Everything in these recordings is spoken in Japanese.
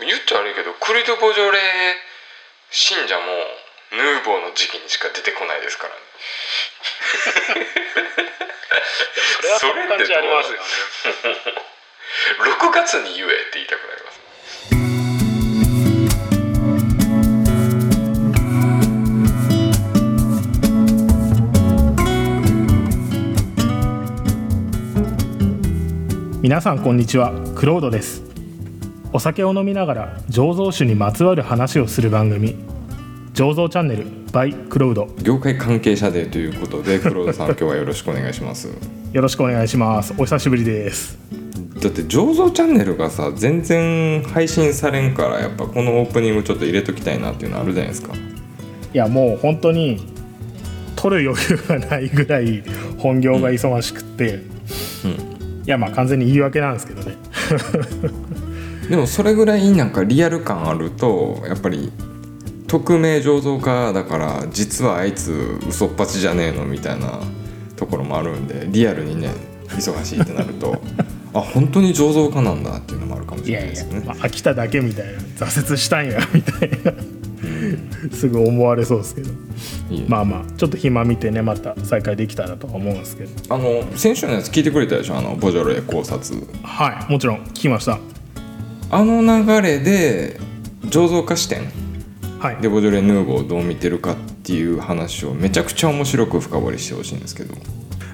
言っちゃ悪いけどクリド・ボジョレ信者もヌーボーの時期にしか出てこないですからね。それはその感じありますよね。6月に言えって言いたくなります。皆さんこんにちは。クロードですお酒を飲みながら醸造酒にまつわる話をする番組醸造チャンネル by クロード。業界関係者でということで 黒田さん今日はよろしくお願いします。よろしくお願いします。お久しぶりです。だって醸造チャンネルがさ全然配信されんからやっぱこのオープニングちょっと入れときたいなっていうのあるじゃないですか。いやもう本当に取る余裕がないぐらい本業が忙しくって、うん。いやまあ完全に言い訳なんですけどねでもそれぐらいなんかリアル感あるとやっぱり匿名醸造家だから実はあいつ嘘っぱちじゃねえのみたいなところもあるんでリアルにね忙しいってなると あ本当に醸造家なんだっていうのもあるかもしいやいやれないですよね。まあ、飽きただけみたいな挫折したんや みたいなすぐ思われそうですけど。まあまあちょっと暇見てねまた再開できたらとは思うんですけど。あの先週のやつ聞いてくれたでしょ？あのボジョレ考察。はいもちろん聞きましたあの流れで醸造家視点はい。でボジョレ・ヌーボーをどう見てるかっていう話をめちゃくちゃ面白く深掘りしてほしいんですけど。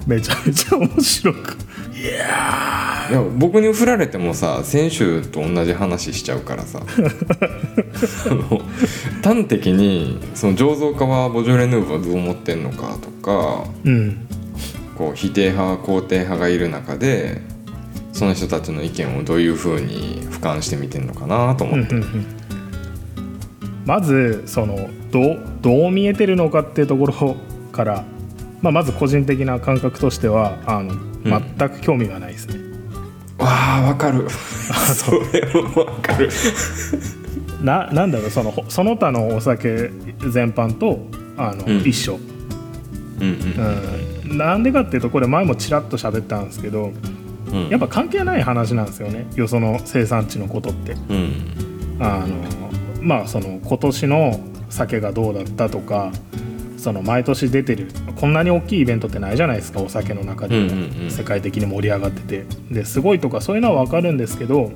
めちゃめちゃ面白く。いやいや僕に振られてもさ先週と同じ話しちゃうからさ。端的にその醸造家はボジョレ・ヌーボーはどう思ってんのかとかーうん。こう否定派肯定派がいる中でその人たちの意見をどういうふうに俯瞰して見てんのかなと思って、うんうんうん。まずそのどうどう見えてるのかっていうところから、まあ、まず個人的な感覚としてはあの全く興味がないですね、わあわかる。それもわかる。ななんだろうそのほその他のお酒全般とあの、うん。一緒、うんうん、なんでかっていうとこれ前もちらっと喋ったんですけどうんやっぱ関係ない話なんですよね。よその生産地のことって。うん。あのまあその今年の酒がどうだったとかその毎年出てるこんなに大きいイベントってないじゃないですかお酒の中で。も、世界的に盛り上がってて。ですごいとかそういうのは分かるんですけど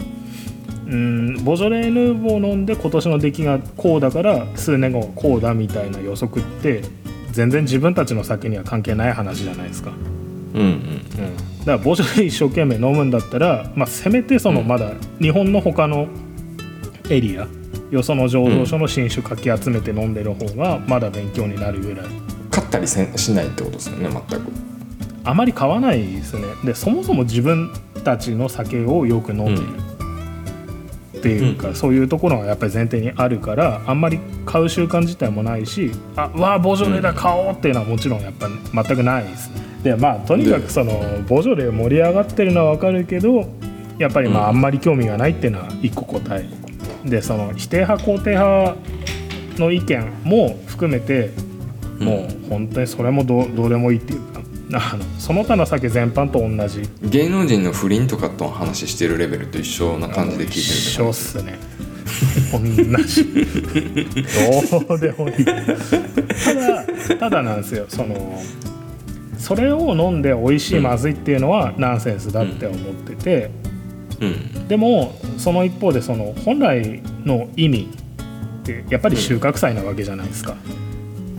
うんボジョレ・ーヌーボー飲んで今年の出来がこうだから数年後はこうだみたいな予測って全然自分たちの酒には関係ない話じゃないですか。うんうん。うん、だからボジョレ一生懸命飲むんだったら、まあ、せめてそのうん。まだ日本の他のエリアよその醸造所の新酒かき集めて飲んでる方がまだ勉強になるぐらい。買ったりせんしないってことですよね全く。あまり買わないですね。でそもそも自分たちの酒をよく飲んでる、っていうか、そういうところがやっぱり前提にあるからあんまり買う習慣自体もないしあわあボジョレだ買おうっていうのはもちろんやっぱ全くないですね。でまあとにかくそのボジョレ盛り上がってるのは分かるけどやっぱりまああんまり興味がないっていうのは一個答え。でその否定派肯定派の意見も含めてもう本当にそれもどうどうでもいいっていうかあのその他の酒全般と同じ。芸能人の不倫とかと話してるレベルと一緒な感じで聞いてる一緒っすね。同じ。どうでもいい。ただただなんですよ。そのそれを飲んで美味しいまずいっていうのはナンセンスだって思ってて、うん。でもその一方でその本来の意味ってやっぱり収穫祭なわけじゃないですか。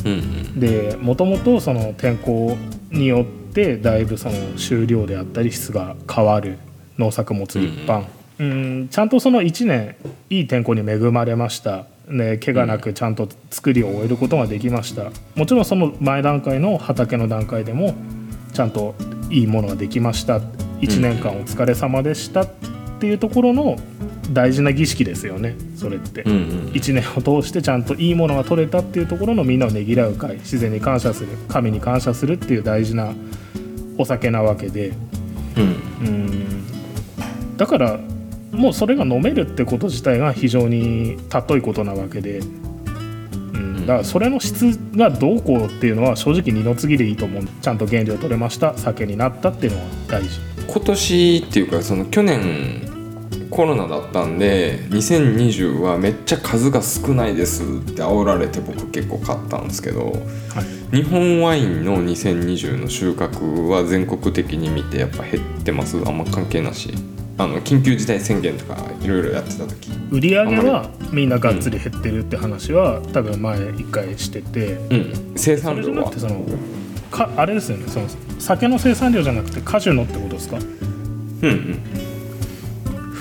うん。うんでもともとその天候によってだいぶその収量であったり質が変わる農作物一般、うん。ちゃんとその1年いい天候に恵まれました。ね怪我なくちゃんと作りを終えることができました。もちろんその前段階の畑の段階でもちゃんといいものができました。1年間お疲れ様でしたっていうところの大事な儀式ですよねそれって。うんうん。1年を通してちゃんといいものが取れたっていうところのみんなをねぎらう会自然に感謝する神に感謝するっていう大事なお酒なわけで。うん。うん。だからもうそれが飲めるってこと自体が非常に尊いことなわけで、うん、だからそれの質がどうこうっていうのは正直二の次でいいと思う。ちゃんと原料取れました。酒になったっていうのは大事。今年っていうかその去年コロナだったんで2020はめっちゃ数が少ないですって煽られて僕結構買ったんですけどはい。日本ワインの2020の収穫は全国的に見てやっぱ減ってます。あんま関係なし。あの緊急事態宣言とかいろいろやってた時。売り上げはみんながっつり減ってるって話は多分前一回してて。うん。生産量は。そのかあれですよね。その酒の生産量じゃなくて果樹のってことですか？うんうん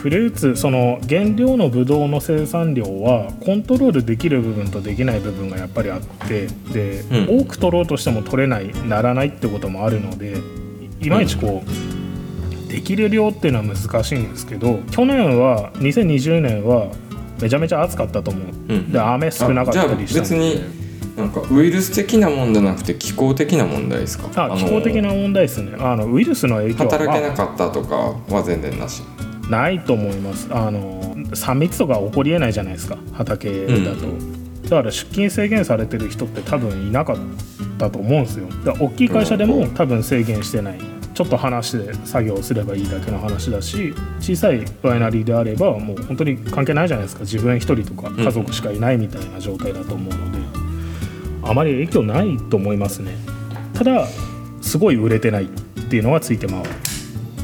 フルーツその原料のブドウの生産量はコントロールできる部分とできない部分がやっぱりあってで、うん。多く取ろうとしても取れないならないってこともあるのでいいまいちこう、できる量っていうのは難しいんですけど去年は2020年はめちゃめちゃ暑かったと思う、うん。で雨少なかったりした別になんかウイルス的なもんじゃなくて気候的な問題ですか？あ気候的な問題ですね。あのウイルスの影響は働けなかったとかは全然なしないと思います。あの3密とか起こりえないじゃないですか。畑だと、だから出勤制限されてる人って多分いなかったと思うんですよ。だから大きい会社でも多分制限してない。ちょっと話して作業すればいいだけの話だし小さいワイナリーであればもう本当に関係ないじゃないですか。自分一人とか家族しかいないみたいな状態だと思うので、あまり影響ないと思いますね。ただすごい売れてないっていうのはついて回る。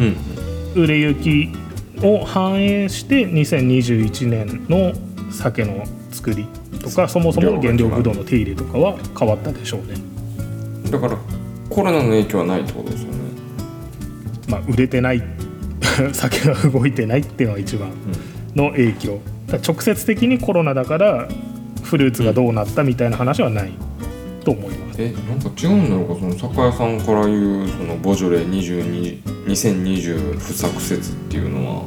うん。売れ行きを反映して2021年の酒の作りとかそもそもの原料ブドウの手入れとかは変わったでしょうね。だからコロナの影響はないってことですよね。まあ、売れてない 酒が動いてないっていうのが一番の影響。直接的にコロナだからフルーツがどうなったみたいな話はないと思います。えなんか違うんだろうかその酒屋さんから言うそのボジョレ22 2020不作説っていうのは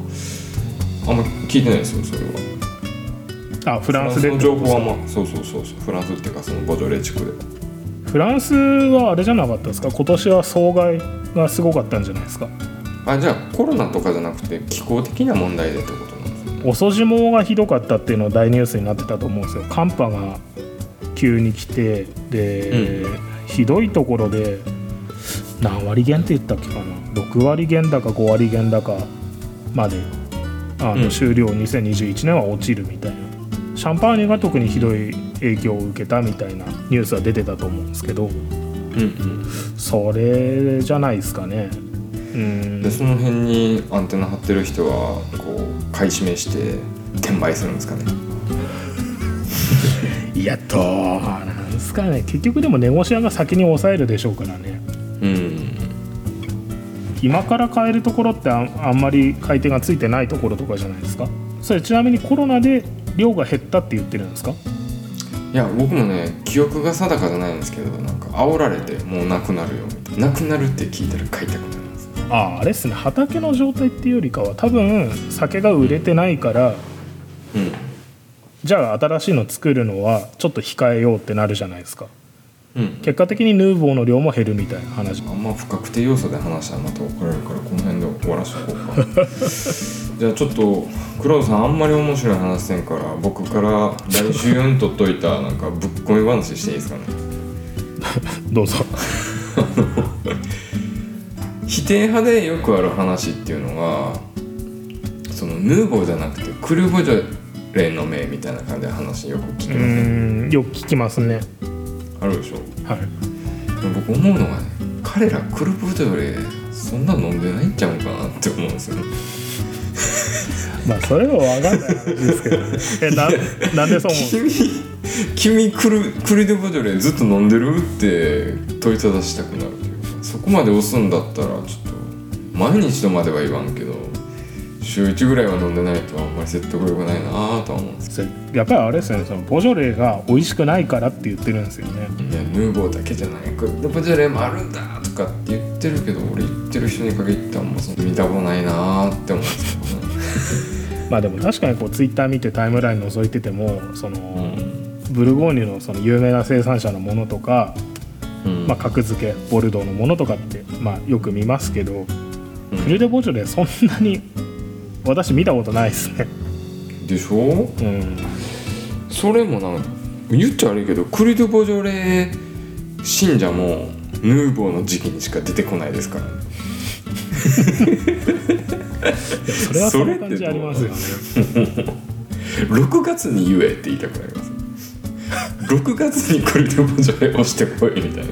あんま聞いてないですよそれは。あフランスでの情報はまあそうそうそうそうフランスっていうかそのボジョレ地区で。フランスはあれじゃなかったですか？今年は総害がすごかったんじゃないですか？あじゃあコロナとかじゃなくて気候的な問題でってことなんですね。遅霜がひどかったっていうのが大ニュースになってたと思うんですよ。寒波が急に来てで、ひどいところで何割減って言ったっけかな？6割減だか5割減だかまであの、うん。終了2021年は落ちるみたいな。シャンパーニュが特にひどい影響を受けたみたいなニュースは出てたと思うんですけどうんうんそれじゃないですかね。うん。でその辺にアンテナ張ってる人はこう買い占めして転売するんですかねいやどう。なんですかね。結局でもネゴシアが先に抑えるでしょうからね。うん。今から買えるところってあんまり買い手がついてないところとかじゃないですか？それちなみにコロナで量が減ったって言ってるんですか？いや僕もね記憶が定かじゃないんですけどなんか煽られてもうなくなるよみたいななくなるって聞いたら買いたくなります。あああれっすね。畑の状態っていうよりかは多分酒が売れてないからうんじゃあ新しいの作るのはちょっと控えようってなるじゃないですか。うん。結果的にヌーボーの量も減るみたいな話。あんま不確定要素で話したらまた怒られるからこの辺で終わらしとこうか。じゃあちょっと黒田さんあんまり面白い話せんから僕から来週にとっといたなんかぶっ込み話していいですかね？どうぞ。否定派でよくある話っていうのがそのヌーボーじゃなくてクルボジョレの命みたいな感じで話よく聞きうませんーんよく聞きますね。あるでしょ。はい。僕思うのがね彼らクルボジョレそんな飲んでないんちゃうかなって思うんですよ。ね まあそれは分かんない話ですけどね。えななんでそう思う？君君クルクルデボジョレずっと飲んでるって問いただしたくなるというかそこまで押すんだったらちょっと毎日とまでは言わんけど週1ぐらいは飲んでないとあんまり説得力ないなぁとは思うんですやっぱりあれですよねそのボジョレーが美味しくないからって言ってるんですよね。いやヌーボーだけじゃない。クルデボジョレもあるんだとかって言ってるけど俺言ってる人に限ってあんまその見たことないなぁって思うんですけどね。まあでも確かにこうツイッター見てタイムライン覗いててもその、ブルゴーニュのその有名な生産者のものとか、うん。まあ、格付けボルドーのものとかって、まあ、よく見ますけど、うん。クルデボジョレーそんなに私見たことないですね。でしょ？うん。それもな言っちゃ悪いけどクルデボジョレ信者もヌーボーの時期にしか出てこないですからね。それはその感じありますよね。6月に言えって言いたくなります6月に来るでボジョレ押してこいみたいな。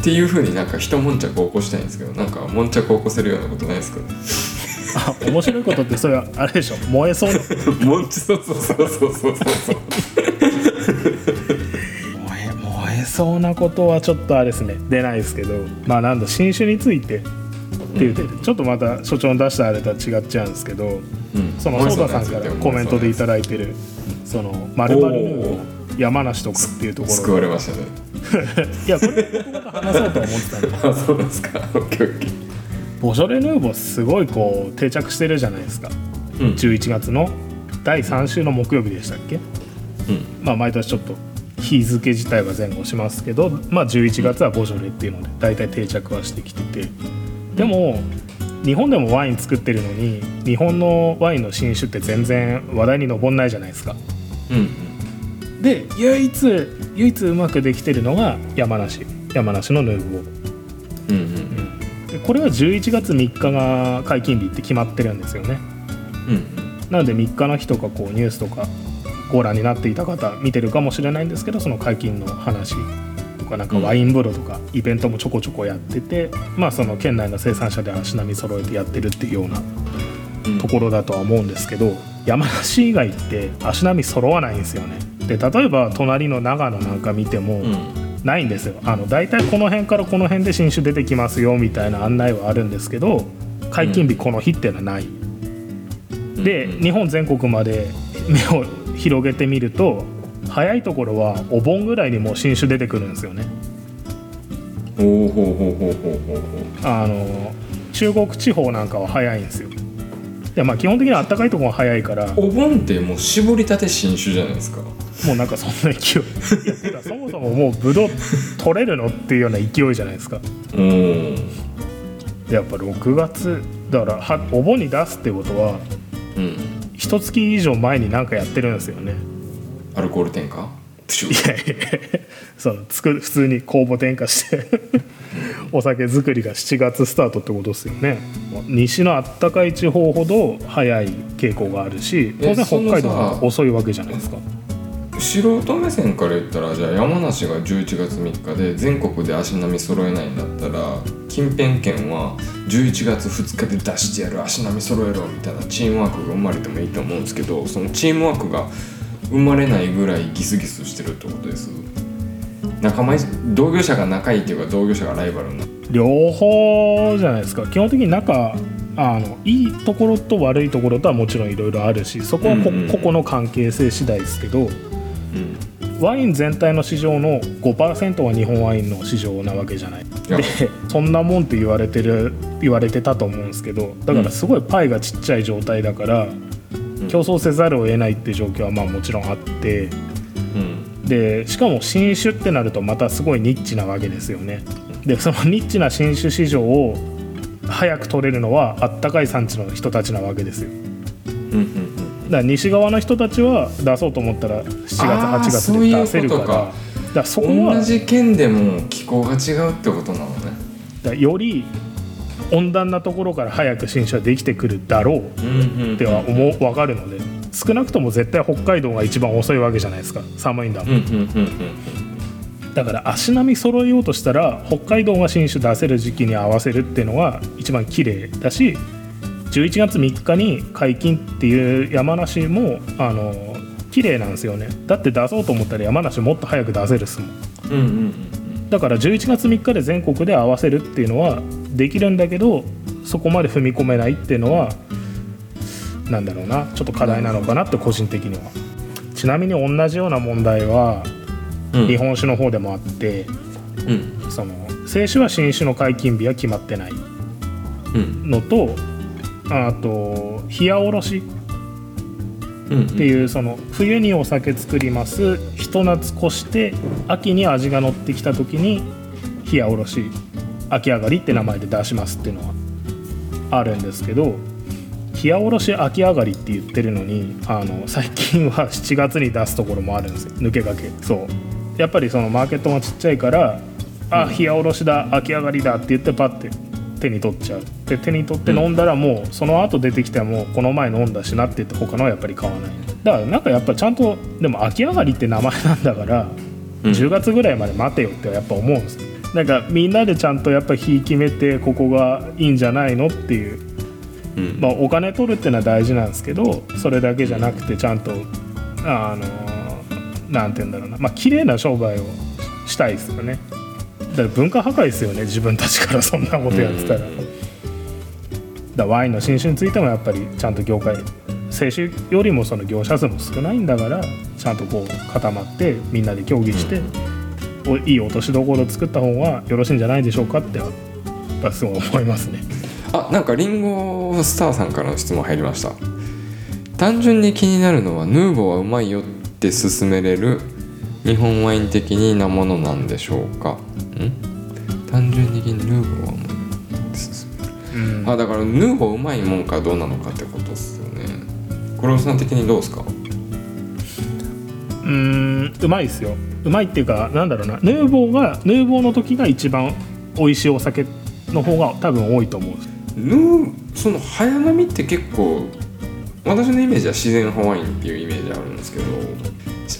っていうふうになんか一悶着を起こしたいんですけどなんか悶着を起こせるようなことないですかね？あ面白いことってそれはあれでしょ燃えそうな。もんちそうそうそうそうそう。そう燃え燃えそうなことはちょっとあれですね。出ないですけど。まあなんだ新種についてっていうて、ちょっとまた所長の出したあれとは違っちゃうんですけど。うん。そのソーダさんからコメントでいただいてるそのまるまるの山梨とかっていうとこ救ろわれましたね。いやこれ話そうと思ってたんで あそうですか。オッケーオッケーボジョレ・ヌーボーすごいこう定着してるじゃないですか。うん。11月の。第3週の木曜日でしたっけ？うん。まあ毎年ちょっと日付自体は前後しますけど、まあ、11月はボジョレっていうので大体定着はしてきてて。でも日本でもワイン作ってるのに日本のワインの新酒って全然話題に上んないじゃないですか。うん。で唯一唯一うまくできてるのが山梨。山梨のヌーボー。うんうんでこれは11月3日が解禁日って決まってるんですよね。うん。なので3日の日とかこうニュースとかご覧になっていた方見てるかもしれないんですけどその解禁の話とかなんかワイン風呂とかイベントもちょこちょこやってて、まあその県内の生産者で足並み揃えてやってるっていうようなうん。ところだとは思うんですけど山梨以外って足並み揃わないんですよね。で例えば隣の長野なんか見てもうんないんですよ。あの大体この辺からこの辺で新種出てきますよみたいな案内はあるんですけど解禁日この日っていうのはない、でうん。日本全国まで 目を広げてみると早いところはお盆ぐらいにもう新種出てくるんですよね。おおほうほうほうほうほうほう。あの中国地方なんかは早いんですよでまあ基本的には暖かいところが早いから。お盆ってもう絞りたて新種じゃないですか。もうなんかそんな勢い。そもそももうブドウ取れるのっていうような勢いじゃないですか。うん。でやっぱ6月だからはお盆に出すってことはうん。一月以上前に何かやってるんですよね。アルコール添加？プシュいやいやその作る普通に酵母添加してお酒作りが7月スタートってことですよね。西のあったかい地方ほど早い傾向があるし当然北海道は遅いわけじゃないですか。素人目線から言ったらじゃあ山梨が11月3日で全国で足並み揃えないんだったら近辺県は11月2日で出してやる足並み揃えろみたいなチームワークが生まれてもいいと思うんですけどそのチームワークが生まれないぐらいギスギスしてるってことです仲間い同業者が仲いいっていうか同業者がライバルになる。両方じゃないですか。基本的に仲あのいいところと悪いところとはもちろんいろいろあるしそこはこうんうん。個々の関係性次第ですけどうんワイン全体の市場の5%は日本ワインの市場なわけじゃない。でそんなもんって言われてる言われてたと思うんですけどだからすごいパイがちっちゃい状態だから、ん。競争せざるを得ないって状況はまあもちろんあってうんでしかも新種ってなるとまたすごいニッチなわけですよね。でそのニッチな新種市場を早く取れるのはあったかい産地の人たちなわけですよ。うんうんだから西側の人たちは出そうと思ったら7月8月で出せるから。だからそこうんは同じ県でも気候が違うってことなのね。だより温暖なところから早く新種はできてくるだろうっては思う分かるので少なくとも絶対北海道が一番遅いわけじゃないですか。寒いんだもん。うんうんうんうんだから足並み揃えようとしたら北海道が新種出せる時期に合わせるっていうのが一番綺麗だし11月3日に解禁っていう山梨もあの綺麗なんですよね。だって出そうと思ったら山梨もっと早く出せるっすもん。うんうんうんだから11月3日で全国で合わせるっていうのはできるんだけどそこまで踏み込めないっていうのはなんだろうなちょっと課題なのかなって個人的には。ちなみに同じような問題はうん。日本酒の方でもあって、うん。その清酒は新酒の解禁日は決まってない。うん。のとあと冷やおろし。うんっていうその冬にお酒作りますひと夏越して秋に味が乗ってきた時に冷やおろし秋上がりって名前で出しますっていうのはあるんですけど冷やおろし秋上がりって言ってるのにあの最近は 7月に出すところもあるんですよ。抜け駆け。そう。やっぱりそのマーケットがちっちゃいからあ冷やおろしだ秋上がりだって言ってパッて手に取っちゃう。で手に取って飲んだらもうその後出てきてもこの前飲んだしなって言って他のはやっぱり買わない。だからなんかやっぱちゃんとでも秋上がりって名前なんだから、うん。10月ぐらいまで待てよってやっぱ思うんですよ。なんかみんなでちゃんとやっぱ日決めてここがいいんじゃないのっていううん。まあ、お金取るっていうのは大事なんですけどそれだけじゃなくてちゃんとあのなんて言うんだろうな。まあ綺麗な商売をしたいですよね。だから文化破壊ですよね自分たちから。そんなことやってたら,、うん。だワインの新酒についてもやっぱりちゃんと業界清酒よりもその業者数も少ないんだからちゃんとこう固まってみんなで協議して、おいい落としどころを作った方がよろしいんじゃないでしょうかってやっぱすごい思いますね。あなんかリンゴスターさんからの質問入りました。単純に気になるのはヌーボーはうまいよって勧めれる日本ワイン的なものなんでしょうか？ん？単純的にヌーボーはうまいって勧める。うん。あだからヌーボーうまいもんかどうなのかってことですよね。黒尾さん的にどうですか？うーんうまいですよ。うまいっていうかなんだろうな。ヌーボーがヌーボーの時が一番美味しいお酒の方が多分多いと思う。んですヌーその早飲みって結構私のイメージは自然派ワインっていうイメージあるんですけど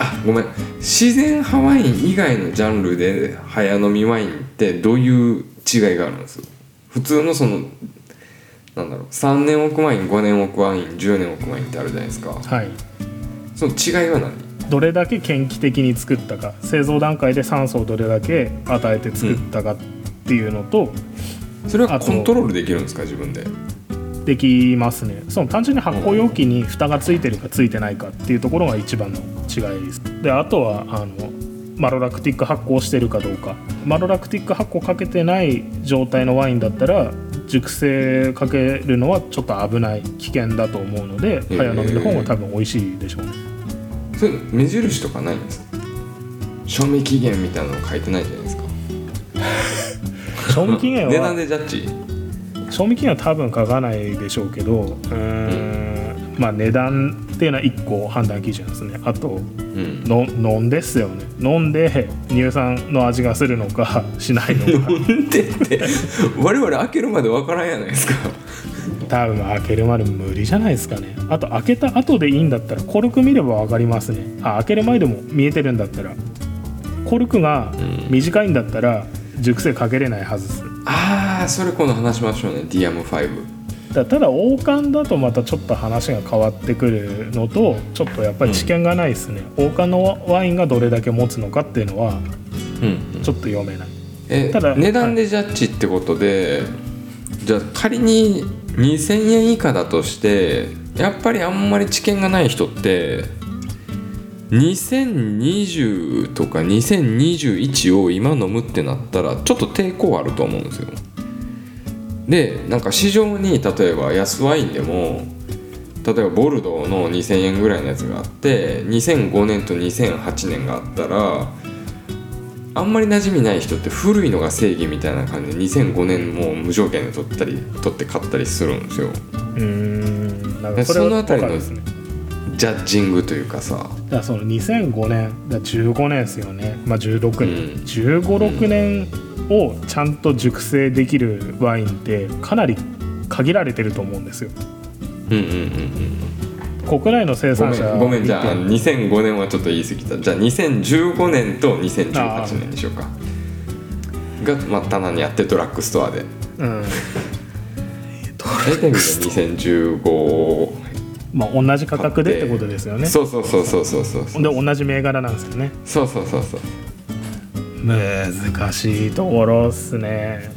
あごめん。自然派ワイン以外のジャンルで早飲みワインってどういう違いがあるんです？普通のそのなんだろう3年置くワイン5年置くワイン10年置くワインってあるじゃないですか。はい。その違いは何？どれだけ研気的に作ったか製造段階で酸素をどれだけ与えて作ったかっていうのと、それはコントロールできるんですか？自分で。できますね。その単純に発酵容器に蓋がついてるかついてないかっていうところが一番の違いです。であとはあのマロラクティック発酵してるかどうか。マロラクティック発酵かけてない状態のワインだったら熟成かけるのはちょっと危ない危険だと思うのでー。早飲みの方が多分美味しいでしょう。ねそれ目印とかないんですか？賞味期限みたいなの書いてないじゃないですか賞味期限値段はでジャッジ。賞味期限は多分書かないでしょうけどうーんまあ値段っていうのは1個判断基準ですね。あとうん。の飲んですよね。飲んで乳酸の味がするのか しないのか。なんでって。我々開けるまでわからんやないですか。多分開けるまで無理じゃないですかね。あと開けた後でいいんだったらコルク見れば分かりますね。あ開ける前でも見えてるんだったらコルクがうん。短いんだったら熟成かけれないはずです。ああそれ今度話しましょうね。DM5 だただ王冠だとまたちょっと話が変わってくるのとちょっとやっぱり知見がないですね、王冠のワインがどれだけ持つのかっていうのはうんちょっと読めない。えただ値段でジャッジってことで、じゃあ仮に2000円以下だとしてやっぱりあんまり知見がない人って2020とか2021を今飲むってなったらちょっと抵抗あると思うんですよ。でなんか市場に例えば安ワインでも例えばボルドーの2000円ぐらいのやつがあって2005年と2008年があったらあんまり馴染みない人って古いのが正義みたいな感じで2005年も無条件で取ったり取って買ったりするんですよ。うーんそのあたりのジャッジングというかさ。だからその2005年だから15年ですよね。まあ16年、うん。1 5 6年をちゃんと熟成できるワインってかなり限られてると思うんですよ。うんうんうんうん国内の生産者んごめんじゃあ見て。2005年はちょっと言い過ぎた。じゃあ2015年と2018年にしようか。が、まあ、棚にあってドラッグストアで。うん。大体みんな2015まあ同じ価格でってことですよね。そうそうそうそうそうそうで同じ銘柄なんですよね。そうそうそうそう難しいところっすね。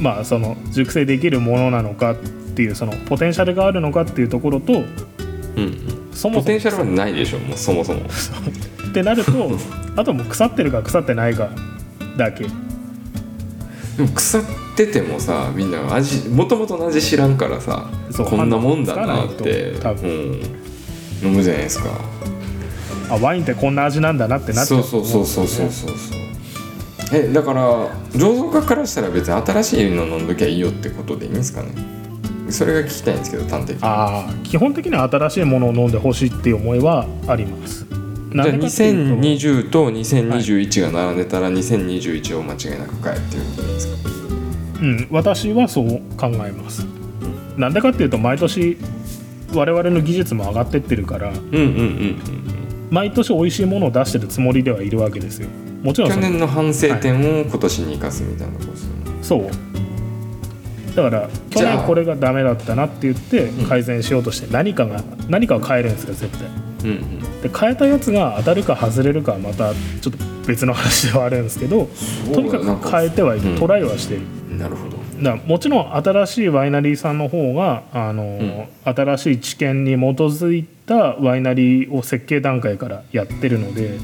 まあその熟成できるものなのかっていうそのポテンシャルがあるのかっていうところとうん。そもそも。ポテンシャルはないでしょもうそもそも。ってなると あともう腐ってるか腐ってないかだけでも腐っててもさみんな味もともとの味知らんからさこんなもんだなって多うん、飲むじゃないですか。あワインってこんな味なんだなってなっちゃそう。うそうそうそうそううそうそう。えだから醸造家からしたら別に新しいの飲んどきゃいいよってことでいいんですかね。それが聞きたいんですけど端的に。ああ基本的には新しいものを飲んでほしいっていう思いはあります。じゃあなんでかっていうと。2020と2021が並んでたら2021を間違いなく買えっていうことですか？ううん、私はそう考えます。なんでかっていうと毎年我々の技術も上がってってるからうんうんうんうん毎年美味しいものを出してるつもりではいるわけですよ。もちろん去年の反省点を今年に生かすみたいなことですよね、そう。だから去年これがダメだったなって言ってうん。改善しようとして何かが何かを変えるんですよ絶対。うんうんで変えたやつが当たるか外れるかはまたちょっと別の話ではあるんですけどとにかく変えてはいる、うん。トライはしている。なるほど。だもちろん新しいワイナリーさんの方があの、新しい知見に基づいたワイナリーを設計段階からやってるので、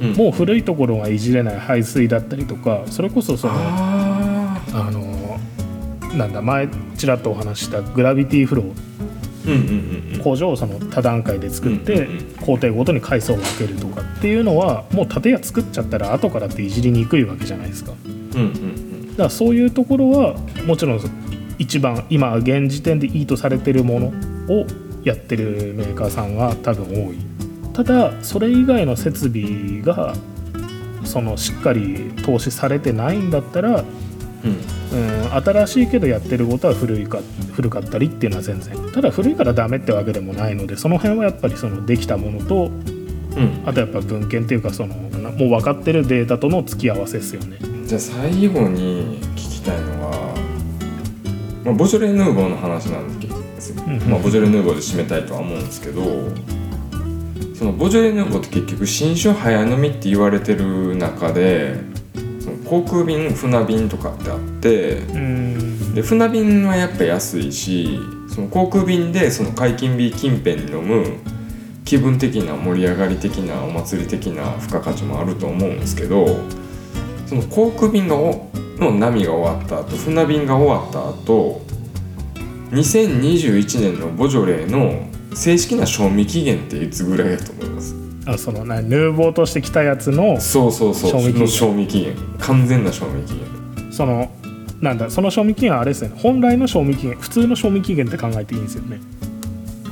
うん。もう古いところがいじれない排水だったりとかそれこそそのああのなんだ前ちらっとお話ししたグラビティフロー。うんうんうん工場をその多段階で作って、工程ごとに階層を分けるとかっていうのはもう建屋作っちゃったら後からっていじりにくいわけじゃないですか。だからそういうところはもちろん一番今現時点でいいとされてるものをやってるメーカーさんが多分多い。ただそれ以外の設備がそのしっかり投資されてないんだったら、うん。うん、新しいけどやってることは古いか古かったりっていうのは全然ただ古いからダメってわけでもないのでその辺はやっぱりそのできたものとうん。あとやっぱ文献っていうかそのもう分かってるデータとの付き合わせですよね。じゃあ最後に聞きたいのは、まあ、ボジョレ・ヌーボーの話なんですよ、うんうん。まあ、ボジョレ・ヌーボーで締めたいとは思うんですけどそのボジョレ・ヌーボーって結局新種早飲みって言われてる中で航空便船便とかってあってうん。で船便はやっぱ安いしその航空便でその解禁日近辺に飲む気分的な盛り上がり的なお祭り的な付加価値もあると思うんですけどその航空便がおの波が終わった後船便が終わった後2021年のボジョレーの正式な賞味期限っていつぐらいだと思います？あそのなヌーボーとして来たやつのそうそうそう。賞味期限。味期限。完全な賞味期限。そのなんだその賞味期限はあれですよね。本来の賞味期限普通の賞味期限って考えていいんですよね。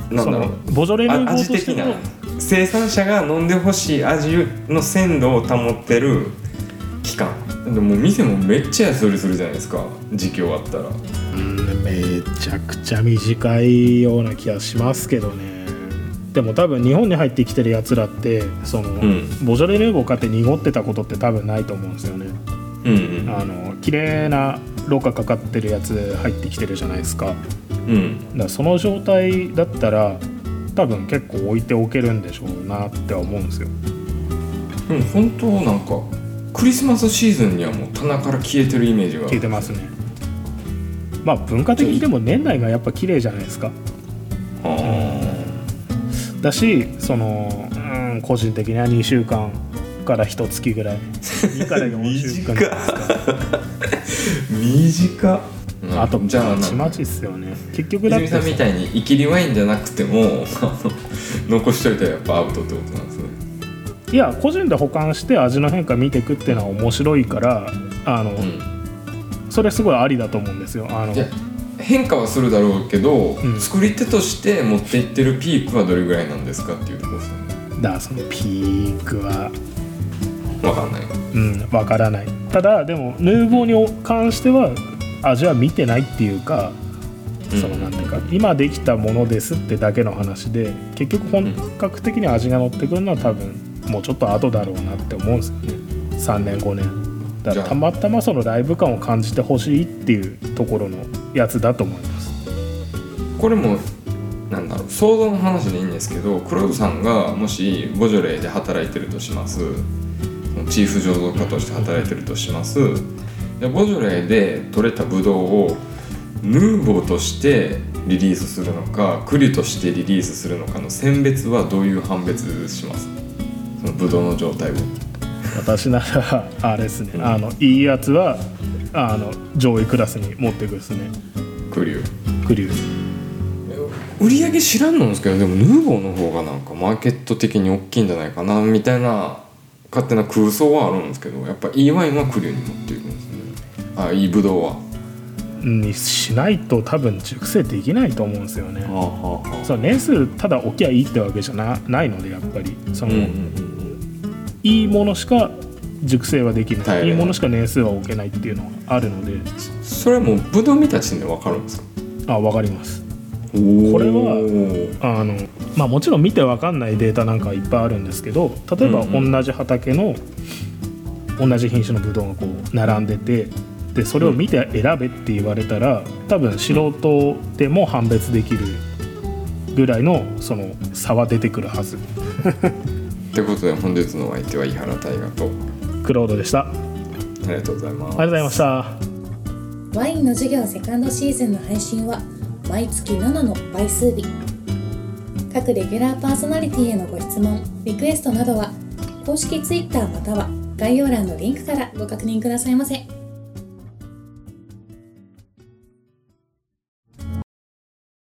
そのなんだろう。ボジョレ・ヌーボあーと味的な。しての生産者が飲んでほしい味の鮮度を保ってる期間。でも店もめっちゃ安売りするじゃないですか。時期終わったら。うんめちゃくちゃ短いような気がしますけどねでも多分日本に入ってきてるやつらってその、ん。ボジョレ・ヌーボー買って濁ってたことって多分ないと思うんですよね。うんうん。あの綺麗なろ過かかってるやつ入ってきてるじゃないですか。うん。だからその状態だったら多分結構置いておけるんでしょうなっては思うんですよ。でも本当なんかクリスマスシーズンにはもう棚から消えてるイメージが。聞いてますね。まあ文化的にでも年内がやっぱ綺麗じゃないですか。あだしそのうん個人的には2週間から1月ぐらい。2から4週間。短っ。あとじゃあちまちっすよね。結局だって泉さんみたいにイキリワインじゃなくても 残しといたらやっぱアウトってことなんですね。いや個人で保管して味の変化見ていくっていうのは面白いからあの、うん。それすごいありだと思うんですよ。あのいや変化はするだろうけど、ん。作り手として持っていってるピークはどれぐらいなんですかっていうところですよね。だからそのピークは。わかんない。うんわからない。ただでもヌーボーに関しては味は見てないっていうか、うん。そのなんていうか今できたものですってだけの話で結局本格的に味が乗ってくるのは多分もうちょっと後だろうなって思うんですよね。3年5年。だからたまたまそのライブ感を感じてほしいっていうところのやつだと思います。これもなんだろう想像の話でいいんですけど黒田さんがもしボジョレーで働いてるとします。チーフ醸造家として働いてるとします。でボジョレーで取れたブドウをヌーボーとしてリリースするのかクリュとしてリリースするのかの選別はどういう判別します？そのブドウの状態を。私ならあれですね、うんあのいいやつはあの上位クラスに持っていくですね。クリュクリュ売り上げ知らんのんですけどでもヌーボーの方がなんかマーケット的に大きいんじゃないかなみたいな勝手な空想はあるんですけどやっぱいいワインはクリュに持っていくんですね。あいいブドウは。にしないと多分熟成できないと思うんですよね。はあはあはその年数ただ置きゃいいってわけじゃなないのでやっぱり。その、うんうん。いいものしか熟成はできはいない。ものしか年数は置けないっていうのはあるので。それはもうブドウ見た時点で分かるんですか？あ分かります。これはあのまあもちろん見て分かんないデータなんかいっぱいあるんですけど例えばうんうん。同じ畑の同じ品種のブドウがこう並んでてでそれを見て選べって言われたら多分素人でも判別できるぐらいのその差は出てくるはず。ってことで本日のお相手は井原大河とクロードでした。あありがとうございます。りがとうございました。ワインの授業セカンドシーズンの配信は毎月7の倍数日。各レギュラーパーソナリティへのご質問リクエストなどは公式 Twitter または概要欄のリンクからご確認くださいませ。